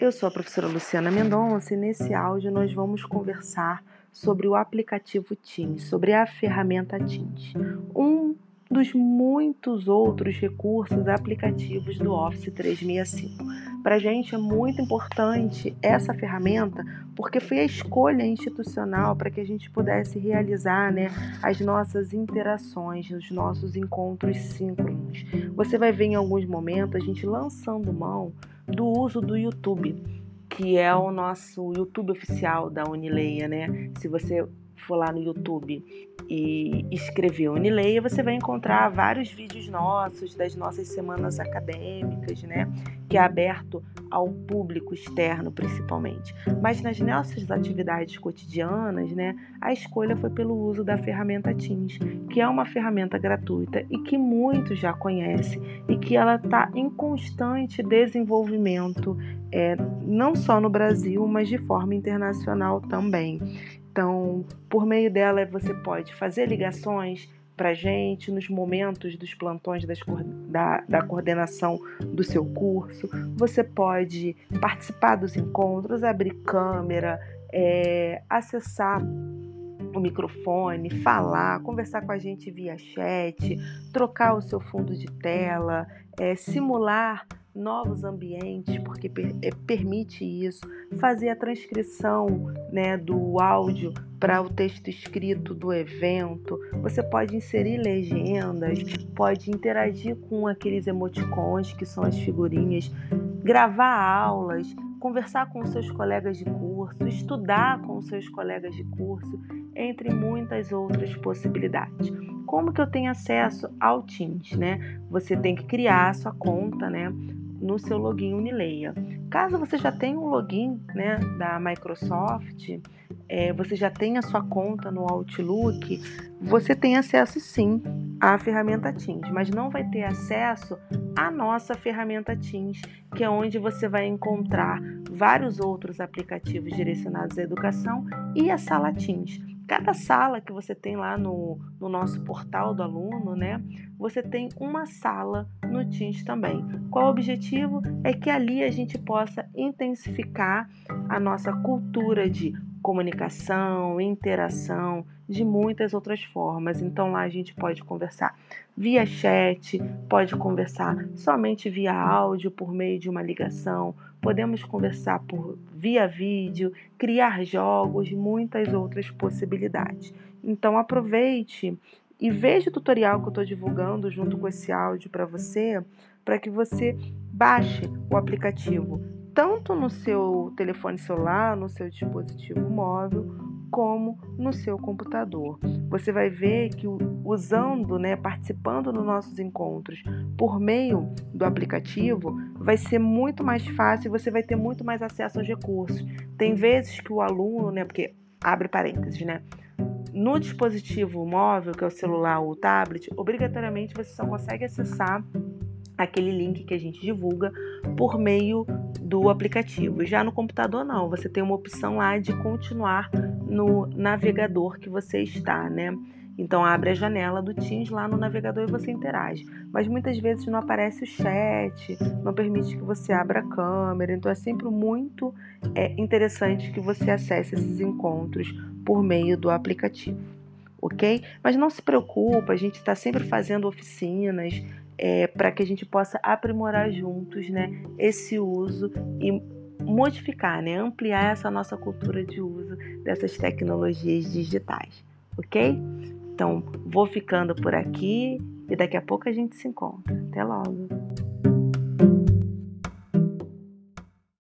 Eu sou a professora Luciana Mendonça e nesse áudio nós vamos conversar sobre o aplicativo Teams, sobre a ferramenta Teams. Um dos muitos outros recursos aplicativos do Office 365. Para a gente é muito importante essa ferramenta porque foi a escolha institucional para que a gente pudesse realizar né, as nossas interações, os nossos encontros síncronos. Você vai ver em alguns momentos a gente lançando mão do uso do YouTube, que é o nosso YouTube oficial da Unileia, né? Se você for lá no YouTube e escrever Unileia, você vai encontrar vários vídeos nossos das nossas semanas acadêmicas, né? Que é aberto ao público externo principalmente. Mas nas nossas atividades cotidianas, né? A escolha foi pelo uso da ferramenta Teams, que é uma ferramenta gratuita e que muitos já conhecem e que ela está em constante desenvolvimento, é, não só no Brasil, mas de forma internacional também. Então, por meio dela, você pode fazer ligações para gente nos momentos dos plantões das, da, da coordenação do seu curso. Você pode participar dos encontros, abrir câmera, é, acessar o microfone, falar, conversar com a gente via chat, trocar o seu fundo de tela, é, simular novos ambientes, porque per, é, permite isso, fazer a transcrição né, do áudio para o texto escrito do evento, você pode inserir legendas, pode interagir com aqueles emoticons que são as figurinhas, gravar aulas, conversar com seus colegas de curso, estudar com seus colegas de curso, entre muitas outras possibilidades. Como que eu tenho acesso ao Teams, né? Você tem que criar a sua conta, né? No seu login Unileia. Caso você já tenha um login né, da Microsoft, é, você já tenha sua conta no Outlook, você tem acesso sim à ferramenta Teams, mas não vai ter acesso à nossa ferramenta Teams, que é onde você vai encontrar vários outros aplicativos direcionados à educação e a sala Teams. Cada sala que você tem lá no, no nosso portal do aluno, né? Você tem uma sala no Teams também. Qual o objetivo? É que ali a gente possa intensificar a nossa cultura de comunicação, interação, de muitas outras formas. Então lá a gente pode conversar via chat, pode conversar somente via áudio por meio de uma ligação, podemos conversar por via vídeo, criar jogos, muitas outras possibilidades. Então aproveite e veja o tutorial que eu estou divulgando junto com esse áudio para você, para que você baixe o aplicativo tanto no seu telefone celular, no seu dispositivo móvel, como no seu computador. Você vai ver que usando, né, participando dos nossos encontros por meio do aplicativo, vai ser muito mais fácil e você vai ter muito mais acesso aos recursos. Tem vezes que o aluno, né, porque abre parênteses, né, no dispositivo móvel, que é o celular ou o tablet, obrigatoriamente você só consegue acessar aquele link que a gente divulga por meio do aplicativo. Já no computador não, você tem uma opção lá de continuar no navegador que você está, né? Então abre a janela do Teams lá no navegador e você interage. Mas muitas vezes não aparece o chat, não permite que você abra a câmera. Então é sempre muito é, interessante que você acesse esses encontros por meio do aplicativo, ok? Mas não se preocupa, a gente está sempre fazendo oficinas é, para que a gente possa aprimorar juntos né, esse uso e modificar, né, ampliar essa nossa cultura de uso dessas tecnologias digitais, ok? Então, vou ficando por aqui e daqui a pouco a gente se encontra. Até logo!